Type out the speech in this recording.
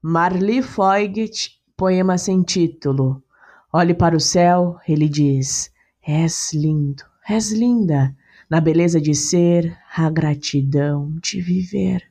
Marli Foigt, poema sem título. Olhe para o céu, ele diz: És lindo, és linda, na beleza de ser, a gratidão de viver.